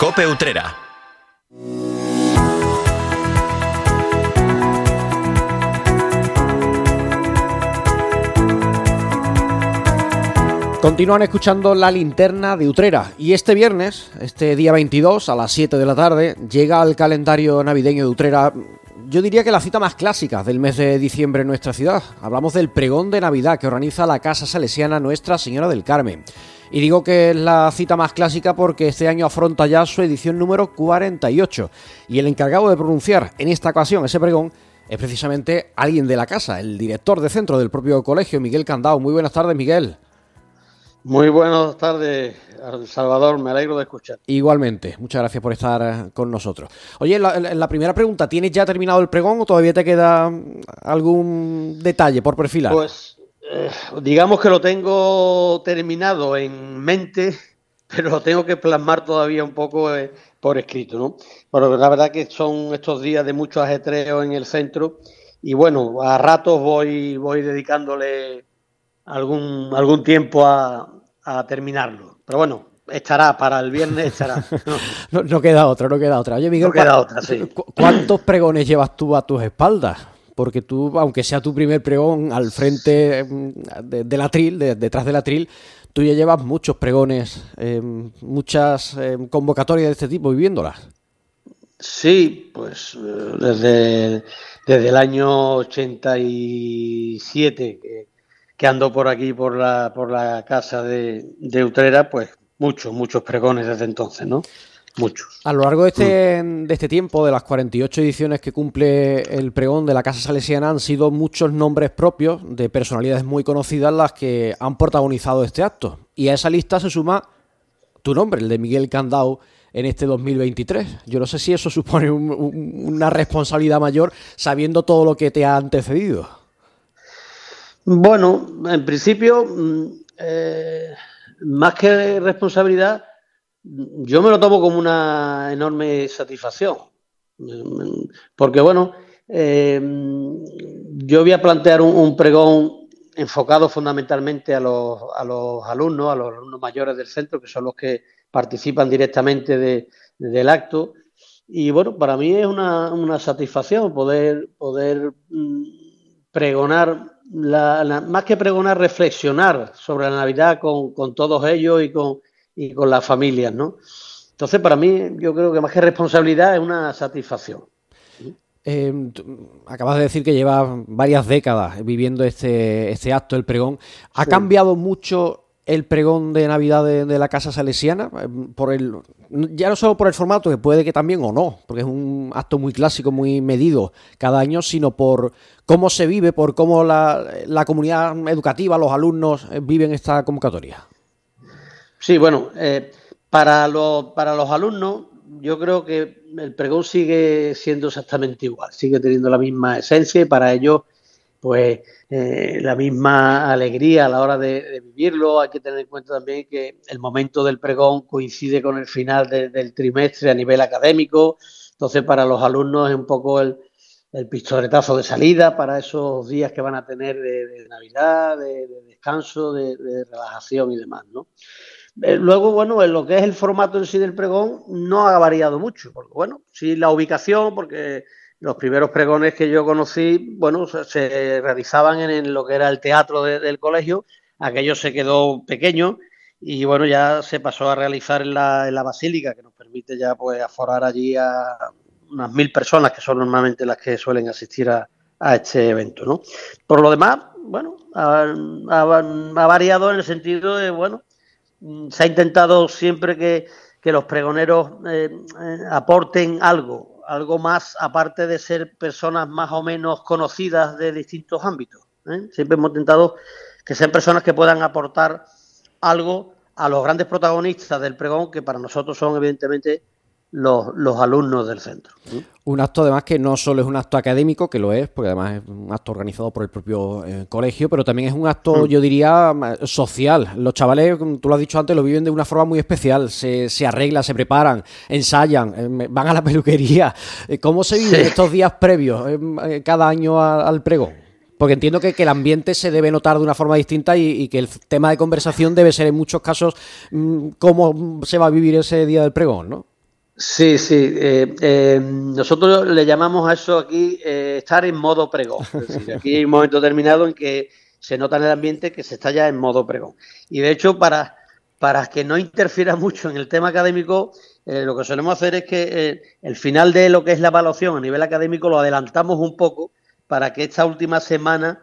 Cope Utrera. Continúan escuchando la linterna de Utrera y este viernes, este día 22 a las 7 de la tarde, llega al calendario navideño de Utrera, yo diría que la cita más clásica del mes de diciembre en nuestra ciudad. Hablamos del pregón de Navidad que organiza la Casa Salesiana Nuestra Señora del Carmen. Y digo que es la cita más clásica porque este año afronta ya su edición número 48 y el encargado de pronunciar en esta ocasión ese pregón es precisamente alguien de la casa, el director de centro del propio colegio, Miguel Candao. Muy buenas tardes, Miguel. Muy buenas tardes, Salvador, me alegro de escuchar. Igualmente, muchas gracias por estar eh, con nosotros. Oye, la, primera pregunta, ¿tienes ya terminado el pregón o todavía te queda algún detalle por perfilar? Pues eh, digamos que lo tengo terminado en mente, pero lo tengo que plasmar todavía un poco eh, por escrito, ¿no? Bueno, la verdad que son estos días de mucho ajetreo en el centro y bueno, a ratos voy, voy dedicándole algún, algún tiempo a, terminarlo. Pero bueno, estará para el viernes, estará. No, queda otra, no queda otra. Oye, Miguel, no queda otra, sí. ¿cuántos pregones llevas tú a tus espaldas? Porque tú, aunque sea tu primer pregón al frente mm, de, la tril, detrás de la tril, tú ya llevas muchos pregones, em, muchas em, convocatorias de este tipo viviéndolas. Sí, pues eh, desde, desde el año 87 que, que ando por aquí, por la, por la casa de, de Utrera, pues muchos, muchos pregones desde entonces, ¿no? Muchos. A lo largo de este, mm. de este tiempo, de las 48 ediciones que cumple el pregón de la Casa Salesiana, han sido muchos nombres propios de personalidades muy conocidas las que han protagonizado este acto. Y a esa lista se suma tu nombre, el de Miguel Candao, en este 2023. Yo no sé si eso supone una responsabilidad mayor sabiendo todo lo que te ha antecedido. Bueno, en principio, mm, eh, más que responsabilidad, yo me lo tomo como una enorme satisfacción. Porque, bueno, eh, yo voy a plantear un, pregón enfocado fundamentalmente a los, a los, alumnos, a los alumnos mayores del centro, que son los que participan directamente del acto. Y bueno, para mí es una, una satisfacción poder, poder mm, pregonar la, más que pregonar, reflexionar sobre la Navidad con, con todos ellos y con, y con las familias, ¿no? Entonces, para mí, yo creo que más que responsabilidad es una satisfacción. Eh, acabas de decir que llevas varias décadas viviendo este, este acto, el pregón. ¿Ha cambiado mucho el pregón de Navidad de, la Casa Salesiana, eh, por el, ya no solo por el formato, que puede que también o no, porque es un acto muy clásico, muy medido cada año, sino por cómo se vive, por cómo la, comunidad educativa, los alumnos eh, viven esta convocatoria. Sí, bueno, eh, para, los, para los alumnos yo creo que el pregón sigue siendo exactamente igual, sigue teniendo la misma esencia y para ellos pues eh, la misma alegría a la hora de, vivirlo. Hay que tener en cuenta también que el momento del pregón coincide con el final del trimestre a nivel académico. Entonces, para los alumnos es un poco el, pistoletazo de salida para esos días que van a tener de, Navidad, de, descanso, de, relajación y demás, ¿no? Eh, luego, bueno, en lo que es el formato en sí del pregón no ha variado mucho, bueno, sí la ubicación, porque los primeros pregones que yo conocí, bueno, se realizaban en, lo que era el teatro del colegio, aquello se quedó pequeño y bueno, ya se pasó a realizar en la, en la basílica, que nos permite ya pues aforar allí a unas mil personas, que son normalmente las que suelen asistir a, este evento, ¿no? Por lo demás, bueno, ha, variado en el sentido de, bueno, se ha intentado siempre que, los pregoneros eh, eh, aporten algo algo más aparte de ser personas más o menos conocidas de distintos ámbitos. ¿eh? Siempre hemos intentado que sean personas que puedan aportar algo a los grandes protagonistas del pregón, que para nosotros son evidentemente los, alumnos del centro. Un acto además que no solo es un acto académico, que lo es, porque además es un acto organizado por el propio eh, colegio, pero también es un acto, mm. yo diría, social. Los chavales, como tú lo has dicho antes, lo viven de una forma muy especial. Se, se arreglan, se preparan, ensayan, eh, van a la peluquería. Eh, ¿Cómo se viven estos días previos cada año al pregón? Porque entiendo que, el ambiente se debe notar de una forma distinta y, que el tema de conversación debe ser en muchos casos mm, cómo se va a vivir ese día del pregón, ¿no? Sí, sí. Eh, eh, nosotros le llamamos a eso aquí eh, estar en modo pregón. Aquí hay un momento determinado en que se nota en el ambiente que se está ya en modo pregón. Y de hecho, para, para que no interfiera mucho en el tema académico, lo que solemos hacer es que el final de lo que es la evaluación a nivel académico lo adelantamos un poco para que esta última semana,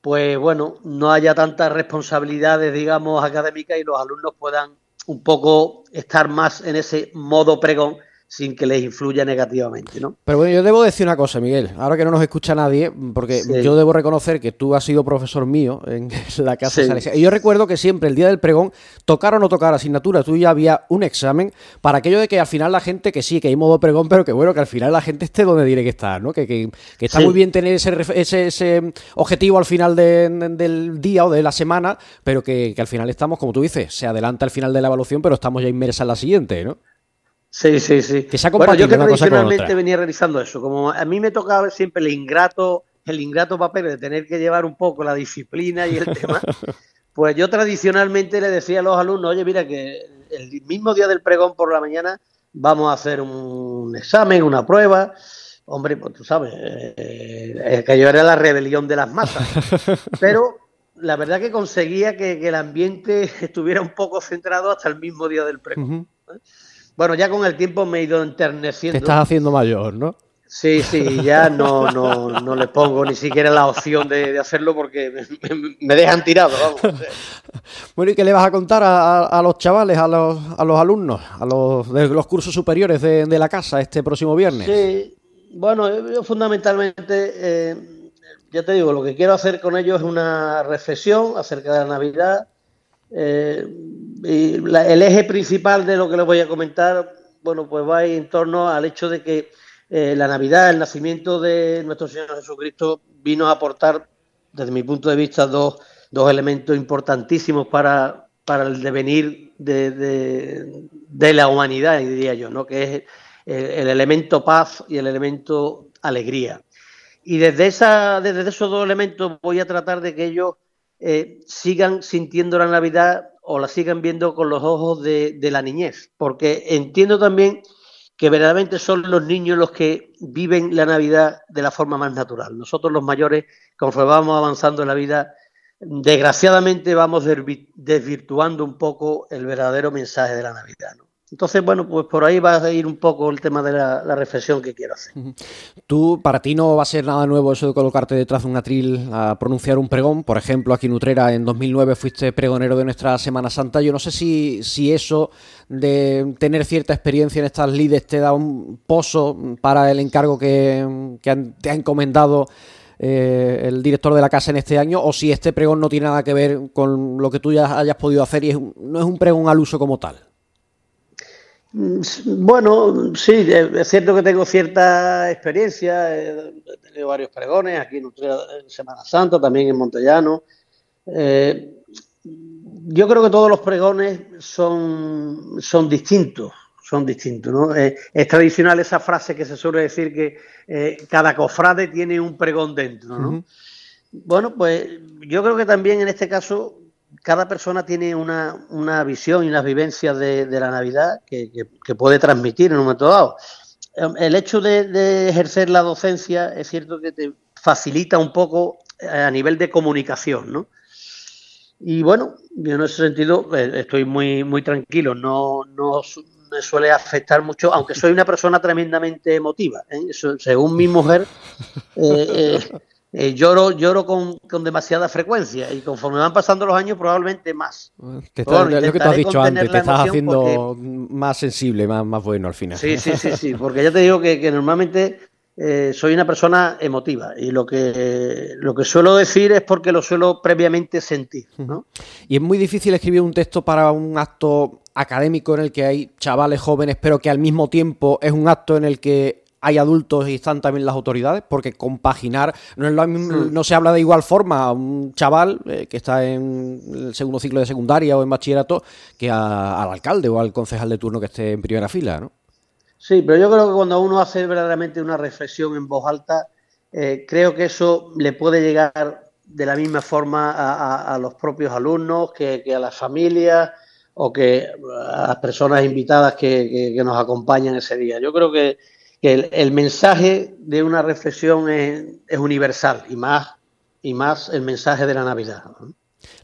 pues bueno, no haya tantas responsabilidades, digamos, académicas y los alumnos puedan un poco estar más en ese modo pregón sin que les influya negativamente, ¿no? Pero bueno, yo debo decir una cosa, Miguel, ahora que no nos escucha nadie, porque yo debo reconocer que tú has sido profesor mío en la casa de Y yo recuerdo que siempre el día del pregón, tocar o no tocar asignatura, tú ya había un examen para aquello de que al final la gente, que sí, que hay modo pregón, pero que bueno, que al final la gente esté donde tiene que estar, ¿no? Que, que, está muy bien tener ese, ese, ese, objetivo al final del día o de la semana, pero que, que al final estamos, como tú dices, se adelanta al final de la evaluación, pero estamos ya inmersa en la siguiente, ¿no? Sí, sí, sí. bueno, yo que tradicionalmente venía realizando eso. Como a mí me tocaba siempre el ingrato, el ingrato papel de tener que llevar un poco la disciplina y el tema, pues yo tradicionalmente le decía a los alumnos, oye, mira que el mismo día del pregón por la mañana vamos a hacer un examen, una prueba. Hombre, pues tú sabes, eh, que yo era la rebelión de las masas. Pero la verdad que conseguía que, el ambiente estuviera un poco centrado hasta el mismo día del pregón. Bueno, ya con el tiempo me he ido enterneciendo. Te estás haciendo mayor, ¿no? Sí, sí, ya no, no, no le pongo ni siquiera la opción de, hacerlo porque me, dejan tirado. Vamos. Bueno, ¿y qué le vas a contar a, los chavales, a los, a los alumnos, a los de los cursos superiores de, la casa este próximo viernes? Sí, bueno, yo fundamentalmente, eh, ya te digo, lo que quiero hacer con ellos es una reflexión acerca de la Navidad, eh, y el eje principal de lo que les voy a comentar, bueno, pues va en torno al hecho de que eh, la Navidad, el nacimiento de nuestro Señor Jesucristo, vino a aportar, desde mi punto de vista, dos, dos elementos importantísimos para, para el devenir de, de, la humanidad, diría yo, ¿no? que es el, elemento paz y el elemento alegría. Y desde, esa, desde esos dos elementos voy a tratar de que ellos eh, sigan sintiendo la Navidad o la sigan viendo con los ojos de, la niñez, porque entiendo también que verdaderamente son los niños los que viven la Navidad de la forma más natural. Nosotros los mayores, conforme vamos avanzando en la vida, desgraciadamente vamos desvirtuando un poco el verdadero mensaje de la Navidad. Entonces, bueno, pues por ahí va a ir un poco el tema de la, reflexión que quiero hacer. Tú, para ti no va a ser nada nuevo eso de colocarte detrás de un atril a pronunciar un pregón. Por ejemplo, aquí en Utrera en 2009 fuiste pregonero de nuestra Semana Santa. Yo no sé si, si eso de tener cierta experiencia en estas lides te da un pozo para el encargo que, te ha encomendado eh, el director de la casa en este año, o si este pregón no tiene nada que ver con lo que tú ya hayas podido hacer y no es un pregón al uso como tal. Bueno, sí, es cierto que tengo cierta experiencia, he tenido varios pregones aquí en Semana Santa, también en Montellano. Eh, yo creo que todos los pregones son, son distintos, son distintos, ¿no? Eh, es tradicional esa frase que se suele decir que eh, cada cofrade tiene un pregón dentro, ¿no? Bueno, pues yo creo que también en este caso cada persona tiene una, una visión y unas vivencias de, la Navidad que, puede transmitir en un momento dado. El hecho de, ejercer la docencia es cierto que te facilita un poco eh, a nivel de comunicación, ¿no? Y bueno, yo en ese sentido eh, estoy muy, muy tranquilo, no, no me suele afectar mucho, aunque soy una persona tremendamente emotiva. ¿eh? según mi mujer, lloro, lloro con, demasiada frecuencia y conforme van pasando los años probablemente más. Que lo que te has dicho antes, te estás haciendo más sensible, más, más bueno al final. Sí, sí, sí, sí, porque ya te digo que, normalmente eh, soy una persona emotiva y lo que, lo que suelo decir es porque lo suelo previamente sentir. Y es muy difícil escribir un texto para un acto académico en el que hay chavales jóvenes, pero que al mismo tiempo es un acto en el que hay adultos y están también las autoridades, porque compaginar no, es lo no se habla de igual forma a un chaval eh, que está en el segundo ciclo de secundaria o en bachillerato que al alcalde o al concejal de turno que esté en primera fila, ¿no? Sí, pero yo creo que cuando uno hace verdaderamente una reflexión en voz alta, eh, creo que eso le puede llegar de la misma forma a, los propios alumnos que, a las familias o que a las personas invitadas que, nos acompañan ese día. Yo creo que, el, mensaje de una reflexión es, es, universal y más, y más el mensaje de la Navidad.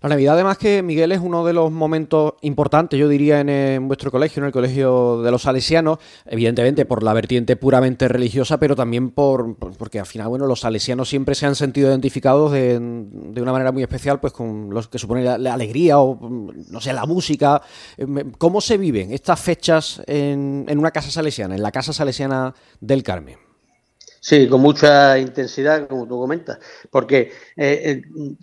La Navidad, además, que Miguel es uno de los momentos importantes, yo diría, en, vuestro colegio, en el colegio de los salesianos, evidentemente por la vertiente puramente religiosa, pero también por porque al final, bueno, los salesianos siempre se han sentido identificados de, una manera muy especial, pues con los que supone la, alegría o, no sé, la música. ¿Cómo se viven estas fechas en, una casa salesiana, en la casa salesiana del Carmen? Sí, con mucha intensidad, como tú comentas, porque eh, eh,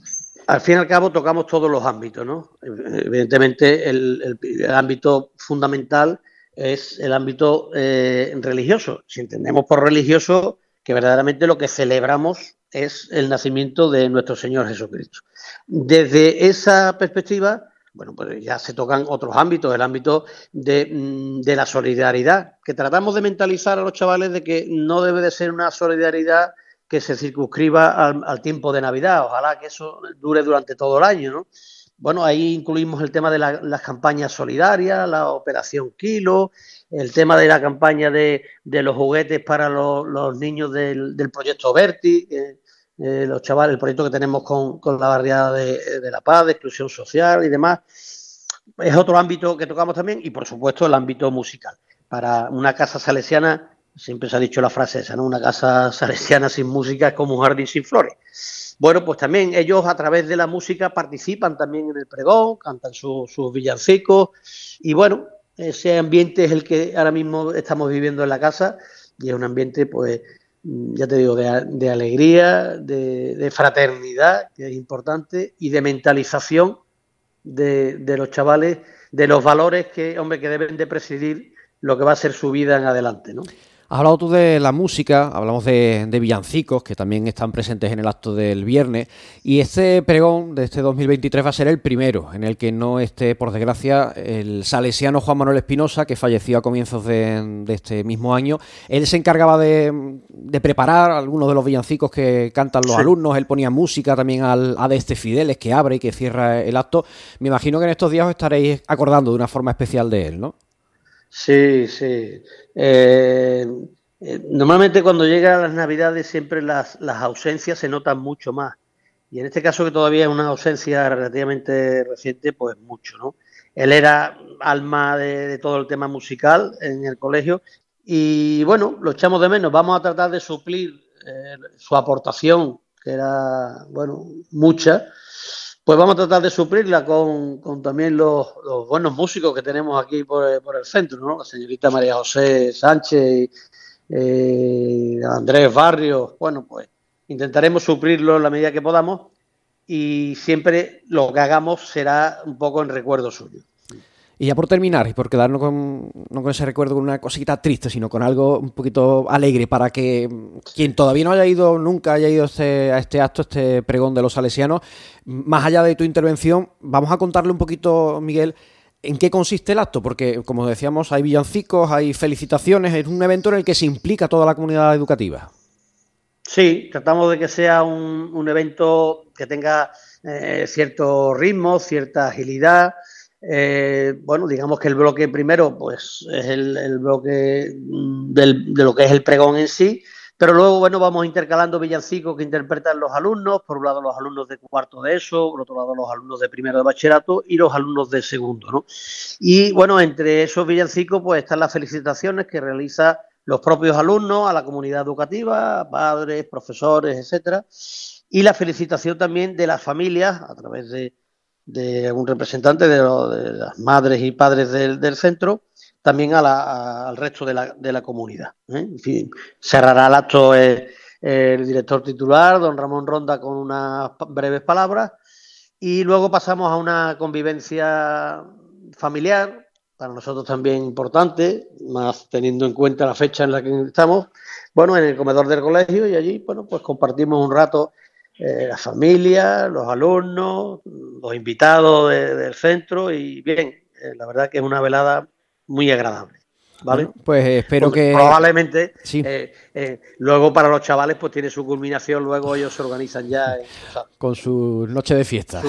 al fin y al cabo tocamos todos los ámbitos, ¿no? Evidentemente el, ámbito fundamental es el ámbito eh, religioso. Si entendemos por religioso que verdaderamente lo que celebramos es el nacimiento de nuestro Señor Jesucristo. Desde esa perspectiva, bueno, pues ya se tocan otros ámbitos, el ámbito de, mm, de la solidaridad, que tratamos de mentalizar a los chavales de que no debe de ser una solidaridad que se circunscriba al, tiempo de Navidad. Ojalá que eso dure durante todo el año, ¿no? Bueno, ahí incluimos el tema de las campañas solidarias, la operación Kilo, el tema de la campaña de, los juguetes para los, niños del, proyecto Verti, eh, los chavales, el proyecto que tenemos con, la barriada de, de, La Paz, de exclusión social y demás. Es otro ámbito que tocamos también y, por supuesto, el ámbito musical. Para una casa salesiana Siempre se ha dicho la frase esa, ¿no? Una casa salesiana sin música es como un jardín sin flores. Bueno, pues también ellos a través de la música participan también en el pregón, cantan sus villancicos y bueno, ese ambiente es el que ahora mismo estamos viviendo en la casa y es un ambiente, pues, ya te digo, de, alegría, de, fraternidad, que es importante, y de mentalización de, de los chavales, de los valores que, hombre, que deben de presidir lo que va a ser su vida en adelante, ¿no? Has hablado tú de la música, hablamos de, villancicos que también están presentes en el acto del viernes y este pregón de este 2023 va a ser el primero en el que no esté, por desgracia, el salesiano Juan Manuel Espinosa, que falleció a comienzos de, este mismo año. Él se encargaba de, preparar algunos de los villancicos que cantan los alumnos, él ponía música también al, a de este Fideles que abre y que cierra el acto. Me imagino que en estos días os estaréis acordando de una forma especial de él, ¿no? Sí, sí. Eh, eh, normalmente cuando llegan las navidades siempre las, ausencias se notan mucho más. Y en este caso que todavía es una ausencia relativamente reciente, pues mucho, ¿no? Él era alma de, todo el tema musical en el colegio y bueno, lo echamos de menos. Vamos a tratar de suplir eh, su aportación, que era, bueno, mucha pues vamos a tratar de suplirla con, también los, buenos músicos que tenemos aquí por, el centro, ¿no? La señorita María José Sánchez, eh, Andrés Barrios, bueno, pues intentaremos suplirlo en la medida que podamos y siempre lo que hagamos será un poco en recuerdo suyo. Y ya por terminar, y por quedarnos con, no con ese recuerdo, con una cosita triste, sino con algo un poquito alegre, para que quien todavía no haya ido, nunca haya ido este, a este acto, este pregón de los salesianos, más allá de tu intervención, vamos a contarle un poquito, Miguel, en qué consiste el acto, porque como decíamos, hay villancicos, hay felicitaciones, es un evento en el que se implica toda la comunidad educativa. Sí, tratamos de que sea un, evento que tenga eh, cierto ritmo, cierta agilidad, eh, bueno, digamos que el bloque primero, pues es el, bloque mm, de lo que es el pregón en sí, pero luego, bueno, vamos intercalando villancicos que interpretan los alumnos, por un lado los alumnos de cuarto de eso, por otro lado los alumnos de primero de bachillerato y los alumnos de segundo, ¿no? Y bueno, entre esos villancicos, pues están las felicitaciones que realiza los propios alumnos a la comunidad educativa, padres, profesores, etcétera, y la felicitación también de las familias a través de de algún representante de, las madres y padres del, centro, también al resto de la, de la comunidad. ¿eh? Cerrará el acto el, director titular, don Ramón Ronda, con unas breves palabras, y luego pasamos a una convivencia familiar, para nosotros también importante, más teniendo en cuenta la fecha en la que estamos, bueno, en el comedor del colegio y allí, bueno, pues compartimos un rato eh, la familia, los alumnos, los invitados del centro y bien, eh, la verdad que es una velada muy agradable. ¿Vale? pues espero que. Probablemente. Eh, luego para los chavales, pues tiene su culminación. Luego ellos se organizan ya. Con su noche de fiesta.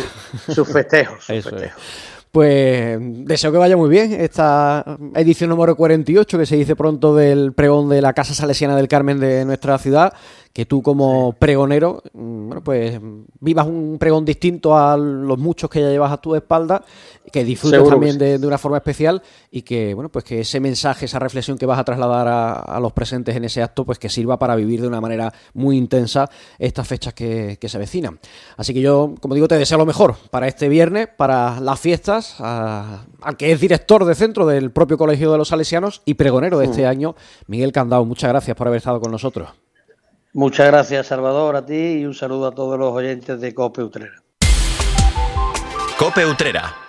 sus festejos. Sus festejos. pues deseo que vaya muy bien esta edición número 48 que se dice pronto del pregón de la Casa Salesiana del Carmen de nuestra ciudad que tú como pregonero, mm, bueno, pues vivas un pregón distinto a los muchos que ya llevas a tu espalda, que disfrutes también de, una forma especial y que, bueno, pues que ese mensaje, esa reflexión que vas a trasladar a, los presentes en ese acto, pues que sirva para vivir de una manera muy intensa estas fechas que, se avecinan. Así que yo, como digo, te deseo lo mejor para este viernes, para las fiestas, al que es director de centro del propio Colegio de los Salesianos y pregonero de este mm. año, Miguel Candao. Muchas gracias por haber estado con nosotros. Muchas gracias, Salvador, a ti y un saludo a todos los oyentes de Cope Utrera. Cope Utrera